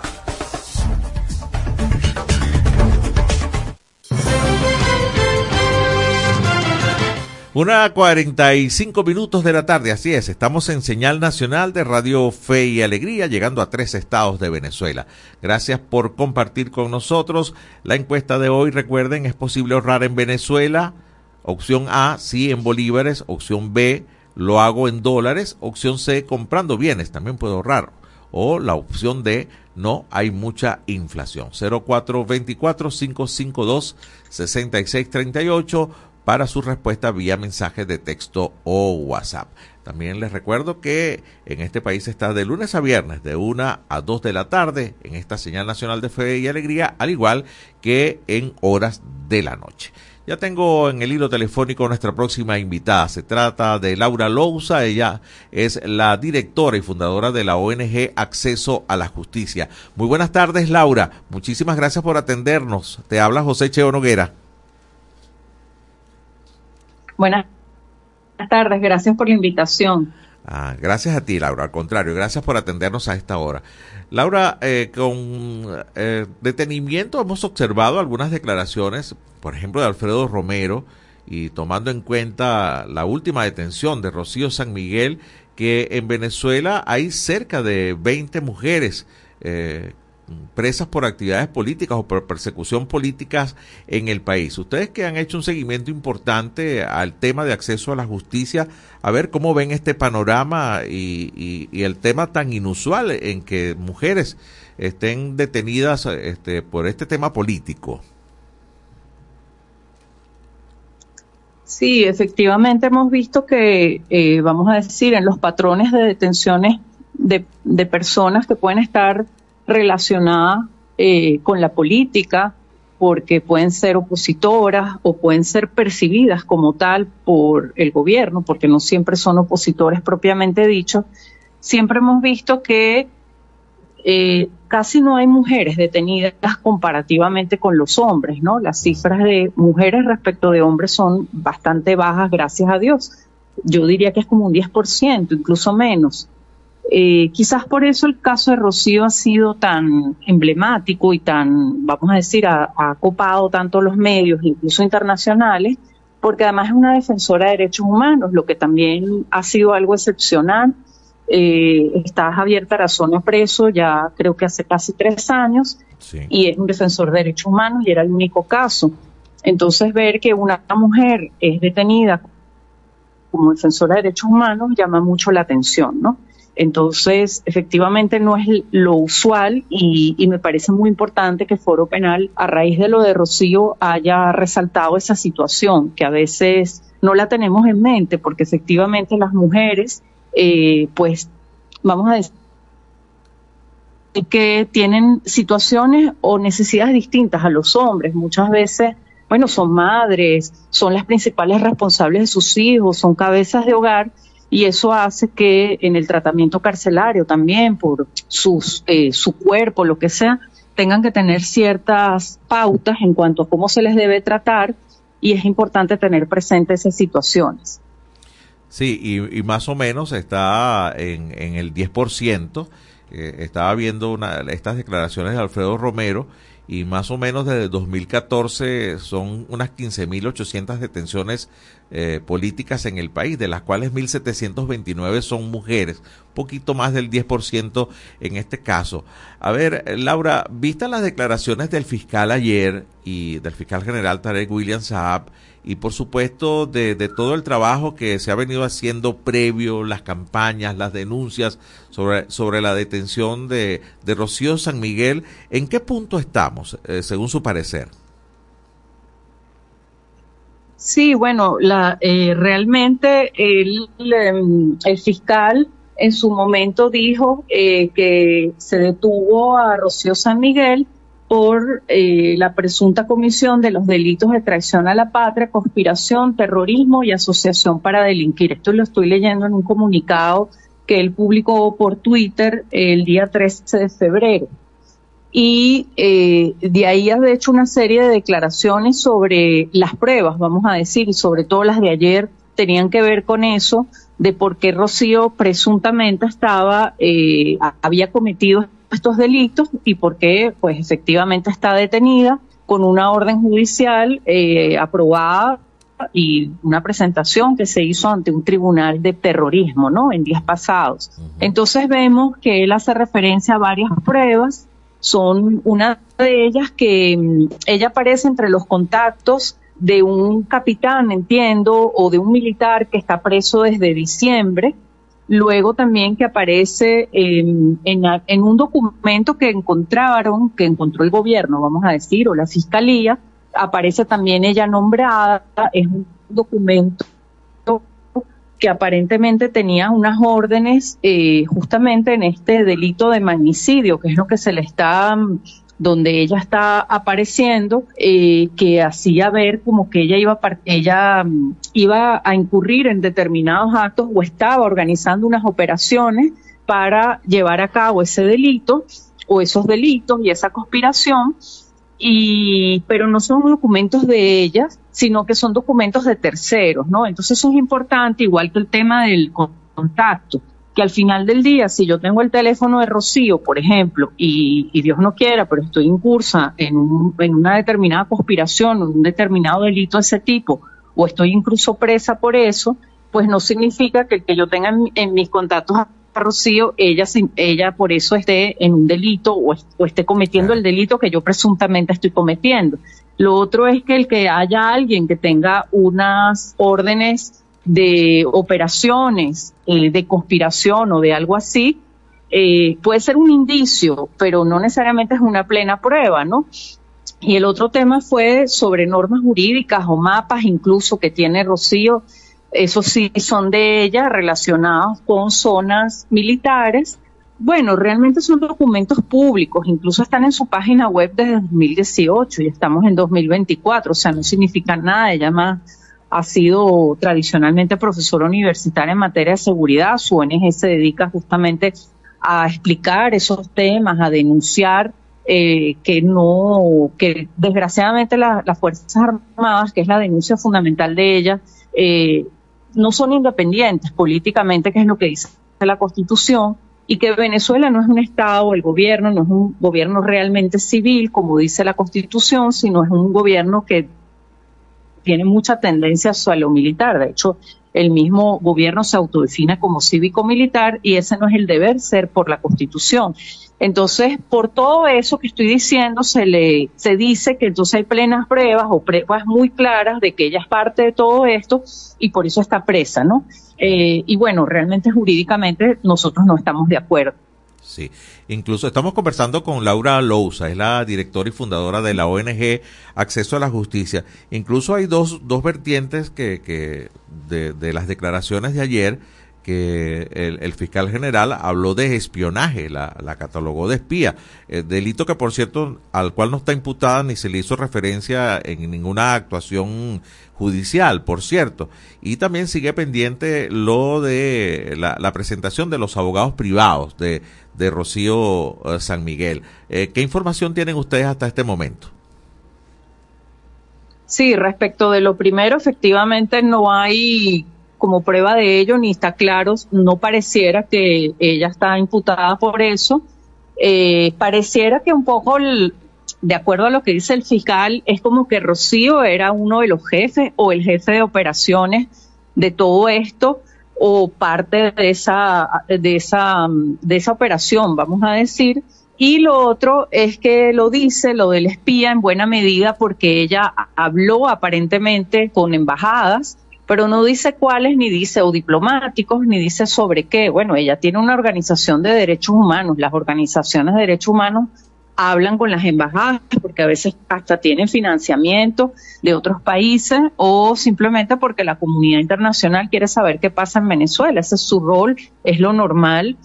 Una 45 minutos de la tarde, así es, estamos en señal nacional de Radio Fe y Alegría, llegando a tres estados de Venezuela. Gracias por compartir con nosotros. La encuesta de hoy, recuerden, es posible ahorrar en Venezuela. Opción A, sí en bolívares. Opción B, lo hago en dólares. Opción C, comprando bienes, también puedo ahorrar. O la opción D, no hay mucha inflación. 0424-552-6638 para su respuesta vía mensaje de texto o WhatsApp. También les recuerdo que en este país está de lunes a viernes de 1 a 2 de la tarde en esta señal nacional de fe y alegría, al igual que en horas de la noche. Ya tengo en el hilo telefónico nuestra próxima invitada. Se trata de Laura Lousa. Ella es la directora y fundadora de la ONG Acceso a la Justicia. Muy buenas tardes, Laura. Muchísimas gracias por atendernos. Te habla José Cheo Noguera. Buenas tardes, gracias por la invitación. Ah, gracias a ti, Laura. Al contrario, gracias por atendernos a esta hora. Laura, eh, con eh, detenimiento hemos observado algunas declaraciones, por ejemplo, de Alfredo Romero, y tomando en cuenta la última detención de Rocío San Miguel, que en Venezuela hay cerca de 20 mujeres eh, presas por actividades políticas o por persecución políticas en el país. Ustedes que han hecho un seguimiento importante al tema de acceso a la justicia, a ver cómo ven este panorama y, el tema tan inusual en que mujeres estén detenidas este, por este tema político. Sí, efectivamente hemos visto que, eh, vamos a decir, en los patrones de detenciones de, de personas que pueden estar relacionada eh, con la política, porque pueden ser opositoras o pueden ser percibidas como tal por el gobierno, porque no siempre son opositores propiamente dichos, siempre hemos visto que eh, casi no hay mujeres detenidas comparativamente con los hombres, ¿no? Las cifras de mujeres respecto de hombres son bastante bajas, gracias a Dios. Yo diría que es como un 10%, incluso menos. Eh, quizás por eso el caso de Rocío ha sido tan emblemático y tan, vamos a decir, ha, copado tanto los medios, incluso internacionales, porque además es una defensora de derechos humanos, lo que también ha sido algo excepcional. Eh, está Javier Tarazona preso ya creo que hace casi tres años y es un defensor de derechos humanos y era el único caso. Entonces ver que una mujer es detenida como defensora de derechos humanos llama mucho la atención, ¿no? Entonces, efectivamente no es lo usual y, me parece muy importante que Foro Penal, a raíz de lo de Rocío, haya resaltado esa situación, que a veces no la tenemos en mente, porque efectivamente las mujeres, eh, pues, vamos a decir, que tienen situaciones o necesidades distintas a los hombres. Muchas veces, bueno, son madres, son las principales responsables de sus hijos, son cabezas de hogar y eso hace que en el tratamiento carcelario también, por sus, eh, su cuerpo, lo que sea, tengan que tener ciertas pautas en cuanto a cómo se les debe tratar y es importante tener presentes esas situaciones. Sí, y, más o menos está en, en el 10%. Eh, estaba viendo una, estas declaraciones de Alfredo Romero y más o menos desde 2014 son unas 15.800 detenciones eh, políticas en el país, de las cuales 1.729 son mujeres, poquito más del 10% en este caso. A ver, Laura, vista las declaraciones del fiscal ayer y del fiscal general Tarek William Saab, y por supuesto de, todo el trabajo que se ha venido haciendo previo, las campañas, las denuncias sobre, sobre la detención de, de Rocío San Miguel, ¿en qué punto estamos, eh, según su parecer? Sí, bueno, la, eh, realmente el, em, el, fiscal en su momento dijo eh, que se detuvo a Rocío San Miguel por eh, la presunta comisión de los delitos de traición a la patria, conspiración, terrorismo y asociación para delinquir. Esto lo estoy leyendo en un comunicado que él publicó por Twitter el día 13 de febrero. Y eh, de ahí ha hecho una serie de declaraciones sobre las pruebas, vamos a decir, y sobre todo las de ayer tenían que ver con eso, de por qué Rocío presuntamente estaba, eh, había cometido estos delitos y por qué, pues efectivamente está detenida con una orden judicial eh, aprobada y una presentación que se hizo ante un tribunal de terrorismo, ¿no? En días pasados. Entonces vemos que él hace referencia a varias pruebas, son una de ellas que mm, ella aparece entre los contactos de un capitán, entiendo, o de un militar que está preso desde diciembre, luego también que aparece en, en, un documento que encontraron, que encontró el gobierno, vamos a decir, o la fiscalía, aparece también ella nombrada, es un documento que aparentemente tenía unas órdenes eh, justamente en este delito de magnicidio, que es lo que se le está donde ella está apareciendo, eh, que hacía ver como que ella iba, ella mm, iba a incurrir en determinados actos o estaba organizando unas operaciones para llevar a cabo ese delito o esos delitos y esa conspiración, y, pero no son documentos de ellas, sino que son documentos de terceros, ¿no? Entonces eso es importante, igual que el tema del contacto que al final del día, si yo tengo el teléfono de Rocío, por ejemplo, y, Dios no quiera, pero estoy incursa en, en una determinada conspiración, en un determinado delito de ese tipo, o estoy incluso presa por eso, pues no significa que el que yo tenga en, mis contactos a Rocío, ella, ella por eso esté en un delito o, o esté cometiendo el delito que yo presuntamente estoy cometiendo. Lo otro es que el que haya alguien que tenga unas órdenes de operaciones eh, de conspiración o de algo así, eh, puede ser un indicio, pero no necesariamente es una plena prueba, ¿no? Y el otro tema fue sobre normas jurídicas o mapas incluso que tiene Rocío, esos sí son de ella relacionados con zonas militares. Bueno, realmente son documentos públicos, incluso están en su página web desde 2018 y estamos en 2024, o sea, no significa nada, ella más ha sido tradicionalmente profesora universitaria en materia de seguridad. Su ONG se dedica justamente a explicar esos temas, a denunciar eh, que no, que desgraciadamente las Fuerzas Armadas, que es la denuncia fundamental de ellas, eh, no son independientes políticamente, que es lo que dice la Constitución, y que Venezuela no es un Estado, el gobierno no es un gobierno realmente civil, como dice la Constitución, sino es un gobierno que tiene mucha tendencia a lo militar. De hecho, el mismo gobierno se autodefine como cívico-militar y ese no es el deber ser por la Constitución. Entonces, por todo eso que estoy diciendo, se le se dice que entonces hay plenas pruebas o pruebas muy claras de que ella es parte de todo esto y por eso está presa, ¿no? Eh, y bueno, realmente jurídicamente nosotros no estamos de acuerdo. Sí, incluso estamos conversando con Laura Lousa, es la directora y fundadora de la ONG Acceso a la Justicia. Incluso hay dos, dos vertientes que, que de, las declaraciones de ayer que el, fiscal general habló de espionaje, la, la catalogó de espía, eh, delito que por cierto al cual no está imputada ni se le hizo referencia en ninguna actuación judicial, por cierto. Y también sigue pendiente lo de la, presentación de los abogados privados de, de Rocío eh, San Miguel. Eh, ¿Qué información tienen ustedes hasta este momento? Sí, respecto de lo primero, efectivamente no hay como prueba de ello, ni está claro, no pareciera que ella está imputada por eso. Eh, pareciera que un poco, de acuerdo a lo que dice el fiscal, es como que Rocío era uno de los jefes o el jefe de operaciones de todo esto o parte de esa, de esa, de esa operación, vamos a decir. Y lo otro es que lo dice, lo del espía, en buena medida porque ella habló aparentemente con embajadas pero no dice cuáles, ni dice o diplomáticos, ni dice sobre qué. Bueno, ella tiene una organización de derechos humanos. Las organizaciones de derechos humanos hablan con las embajadas porque a veces hasta tienen financiamiento de otros países o simplemente porque la comunidad internacional quiere saber qué pasa en Venezuela. Ese es su rol, es lo normal.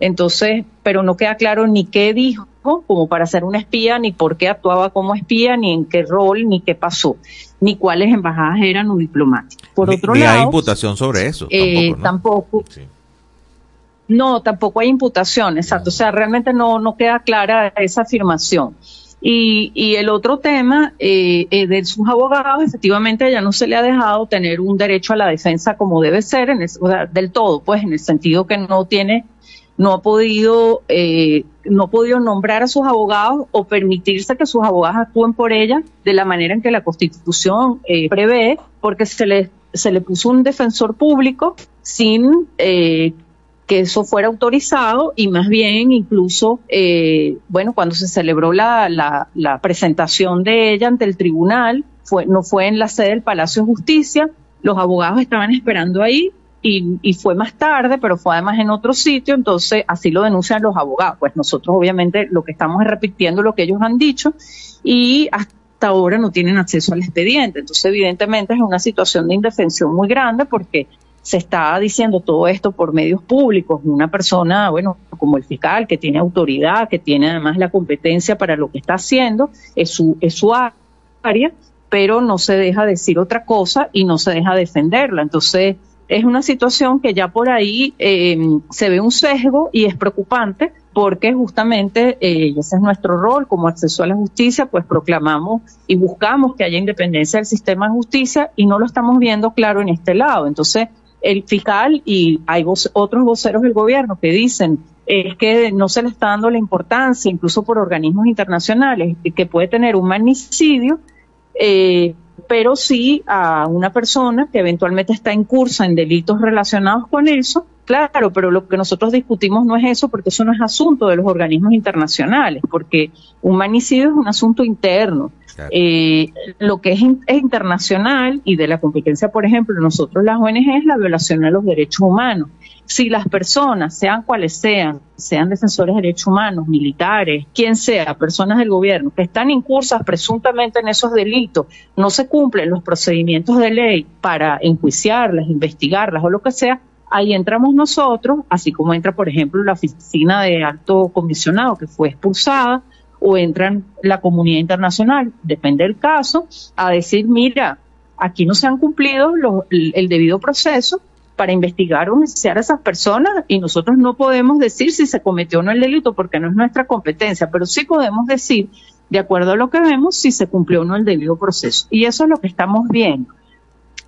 Entonces, pero no queda claro ni qué dijo como para ser un espía, ni por qué actuaba como espía, ni en qué rol, ni qué pasó, ni cuáles embajadas eran o diplomáticas. Por Ni- otro ni lado, hay imputación sobre eso. eh, tampoco, ¿no? tampoco. No, tampoco hay imputación, exacto. O sea, realmente no, no queda clara esa afirmación. Y, y el otro tema eh, eh, de sus abogados, efectivamente, ya no se le ha dejado tener un derecho a la defensa como debe ser, en el- o sea, del todo, pues, en el sentido que no tiene, no ha podido, eh, no ha podido nombrar a sus abogados o permitirse que sus abogados actúen por ella de la manera en que la Constitución eh, prevé, porque se le, se le puso un defensor público sin eh, que eso fuera autorizado y más bien incluso, eh, bueno, cuando se celebró la, la, presentación de ella ante el tribunal, fue, no fue en la sede del Palacio de Justicia, los abogados estaban esperando ahí y, y fue más tarde, pero fue además en otro sitio, entonces así lo denuncian los abogados. Pues nosotros obviamente lo que estamos es repitiendo lo que ellos han dicho y hasta ahora no tienen acceso al expediente. Entonces evidentemente es una situación de indefensión muy grande porque se está diciendo todo esto por medios públicos, una persona, bueno, como el fiscal, que tiene autoridad, que tiene además la competencia para lo que está haciendo, es su, es su área, pero no se deja decir otra cosa y no se deja defenderla. Entonces, es una situación que ya por ahí eh, se ve un sesgo y es preocupante porque justamente eh, ese es nuestro rol como acceso a la justicia, pues proclamamos y buscamos que haya independencia del sistema de justicia y no lo estamos viendo claro en este lado. Entonces, el fiscal y hay otros voceros del gobierno que dicen es que no se le está dando la importancia, incluso por organismos internacionales, que puede tener un magnicidio, eh, pero sí a una persona que eventualmente está en curso en delitos relacionados con eso, claro, pero lo que nosotros discutimos no es eso, porque eso no es asunto de los organismos internacionales, porque un magnicidio es un asunto interno. Eh, lo que es, es internacional y de la competencia, por ejemplo, nosotros las ONG es la violación a los derechos humanos. Si las personas, sean cuales sean, sean defensores de derechos humanos, militares, quien sea, personas del gobierno, que están incursas presuntamente en esos delitos, no se cumplen los procedimientos de ley para enjuiciarlas, investigarlas o lo que sea, ahí entramos nosotros, así como entra, por ejemplo, la oficina de alto comisionado que fue expulsada, o entran la comunidad internacional, depende del caso, a decir, mira, aquí no se han cumplido el, debido proceso para investigar o enjuiciar a esas personas y nosotros no podemos decir si se cometió o no el delito porque no es nuestra competencia, pero sí podemos decir, de acuerdo a lo que vemos, si se cumplió o no el debido proceso. Y eso es lo que estamos viendo.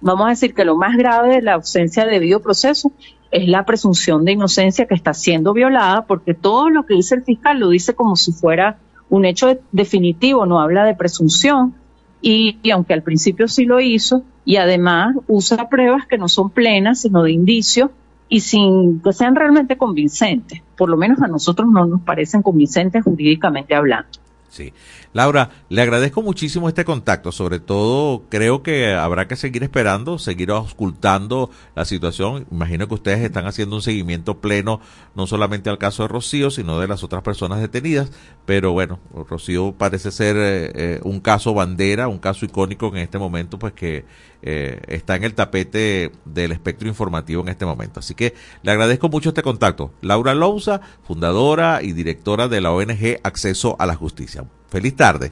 Vamos a decir que lo más grave de la ausencia de debido proceso es la presunción de inocencia que está siendo violada porque todo lo que dice el fiscal lo dice como si fuera un hecho de- definitivo, no habla de presunción y, y aunque al principio sí lo hizo y además usa pruebas que no son plenas sino de indicios y sin que sean realmente convincentes, por lo menos a nosotros no nos parecen convincentes jurídicamente hablando. Sí. Laura, le agradezco muchísimo este contacto. Sobre todo, creo que habrá que seguir esperando, seguir auscultando la situación. Imagino que ustedes están haciendo un seguimiento pleno, no solamente al caso de Rocío, sino de las otras personas detenidas. Pero bueno, Rocío parece ser eh, eh, un caso bandera, un caso icónico en este momento, pues que eh, está en el tapete del espectro informativo en este momento. Así que le agradezco mucho este contacto. Laura Lousa, fundadora y directora de la ONG Acceso a la Justicia. Feliz tarde.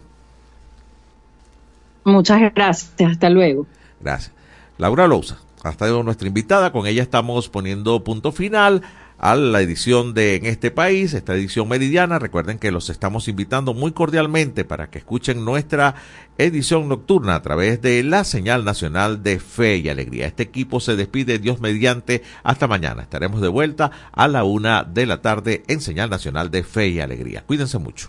Muchas gracias, hasta luego. Gracias. Laura Lousa, hasta luego nuestra invitada. Con ella estamos poniendo punto final a la edición de En este país, esta edición meridiana. Recuerden que los estamos invitando muy cordialmente para que escuchen nuestra edición nocturna a través de la señal nacional de Fe y Alegría. Este equipo se despide, Dios mediante, hasta mañana. Estaremos de vuelta a la una de la tarde en señal nacional de Fe y Alegría. Cuídense mucho.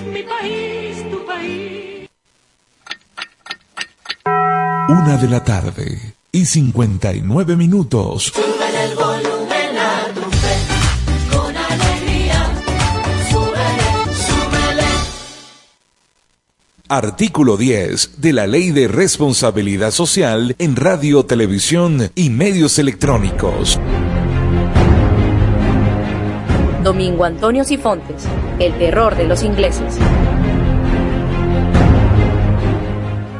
Una de la tarde y 59 minutos. Súbele el volumen a tu fe, con alegría. Súbele, súbele. Artículo 10 de la Ley de Responsabilidad Social en Radio, Televisión y Medios Electrónicos. Domingo Antonio Sifontes, el terror de los ingleses.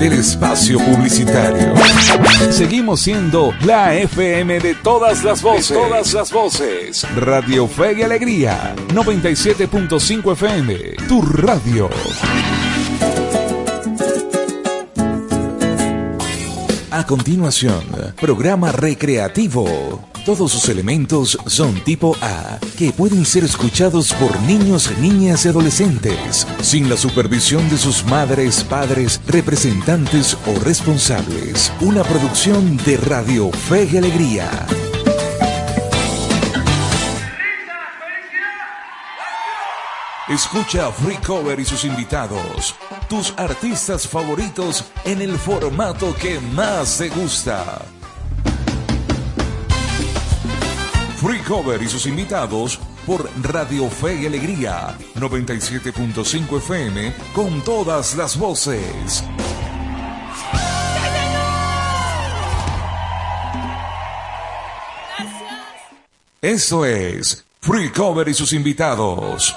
del espacio publicitario. Seguimos siendo la FM de todas las voces. De todas las voces. Radio Fe y Alegría. 97.5 FM. Tu radio. A continuación, programa recreativo. Todos sus elementos son tipo A, que pueden ser escuchados por niños, niñas y adolescentes, sin la supervisión de sus madres, padres, representantes o responsables. Una producción de Radio Fe y Alegría. Escucha Free Cover y sus invitados, tus artistas favoritos en el formato que más te gusta. Free Cover y sus invitados por Radio Fe y Alegría 97.5 FM con todas las voces. Esto es Free Cover y sus invitados.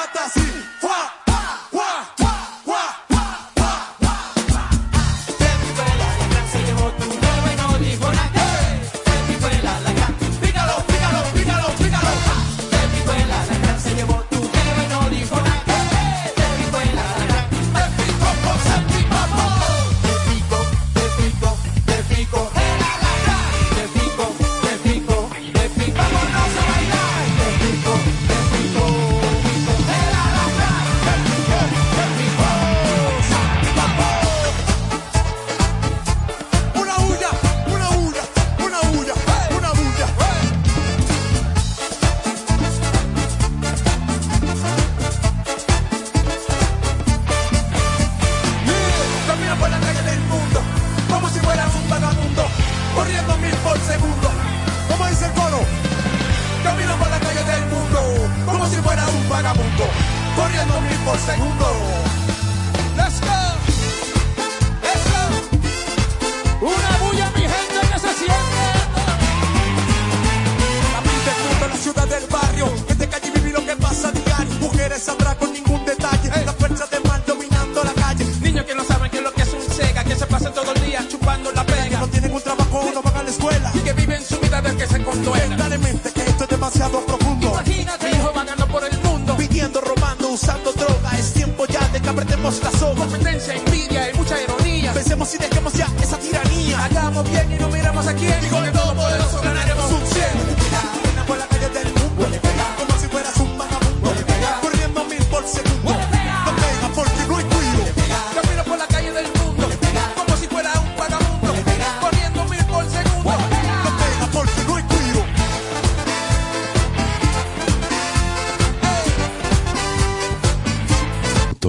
mata-se, quá, quá, quá.